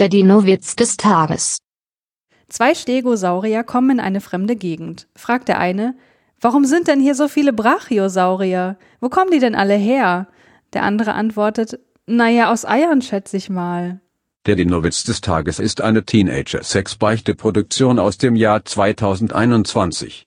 Der Dino-Witz des Tages. Zwei Stegosaurier kommen in eine fremde Gegend. Fragt der eine, warum sind denn hier so viele Brachiosaurier? Wo kommen die denn alle her? Der andere antwortet, naja, aus Eiern schätze ich mal. Der Dinowitz des Tages ist eine Teenager-Sex-Beichte-Produktion aus dem Jahr 2021.